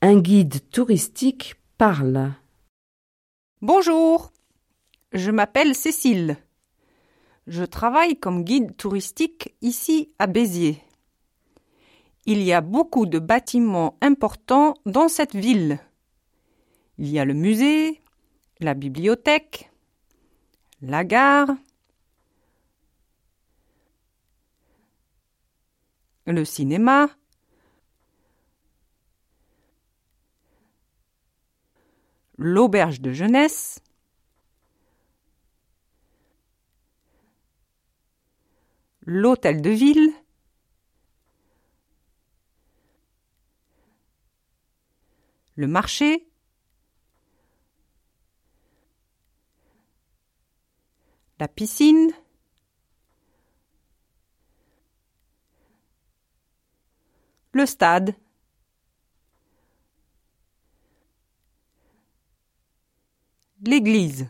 Un guide touristique parle. Bonjour, je m'appelle Cécile. Je travaille comme guide touristique ici à Béziers. Il y a beaucoup de bâtiments importants dans cette ville. Il y a le musée, la bibliothèque, la gare, le cinéma, l'auberge de jeunesse, l'hôtel de ville, le marché, la piscine, le stade. L'église.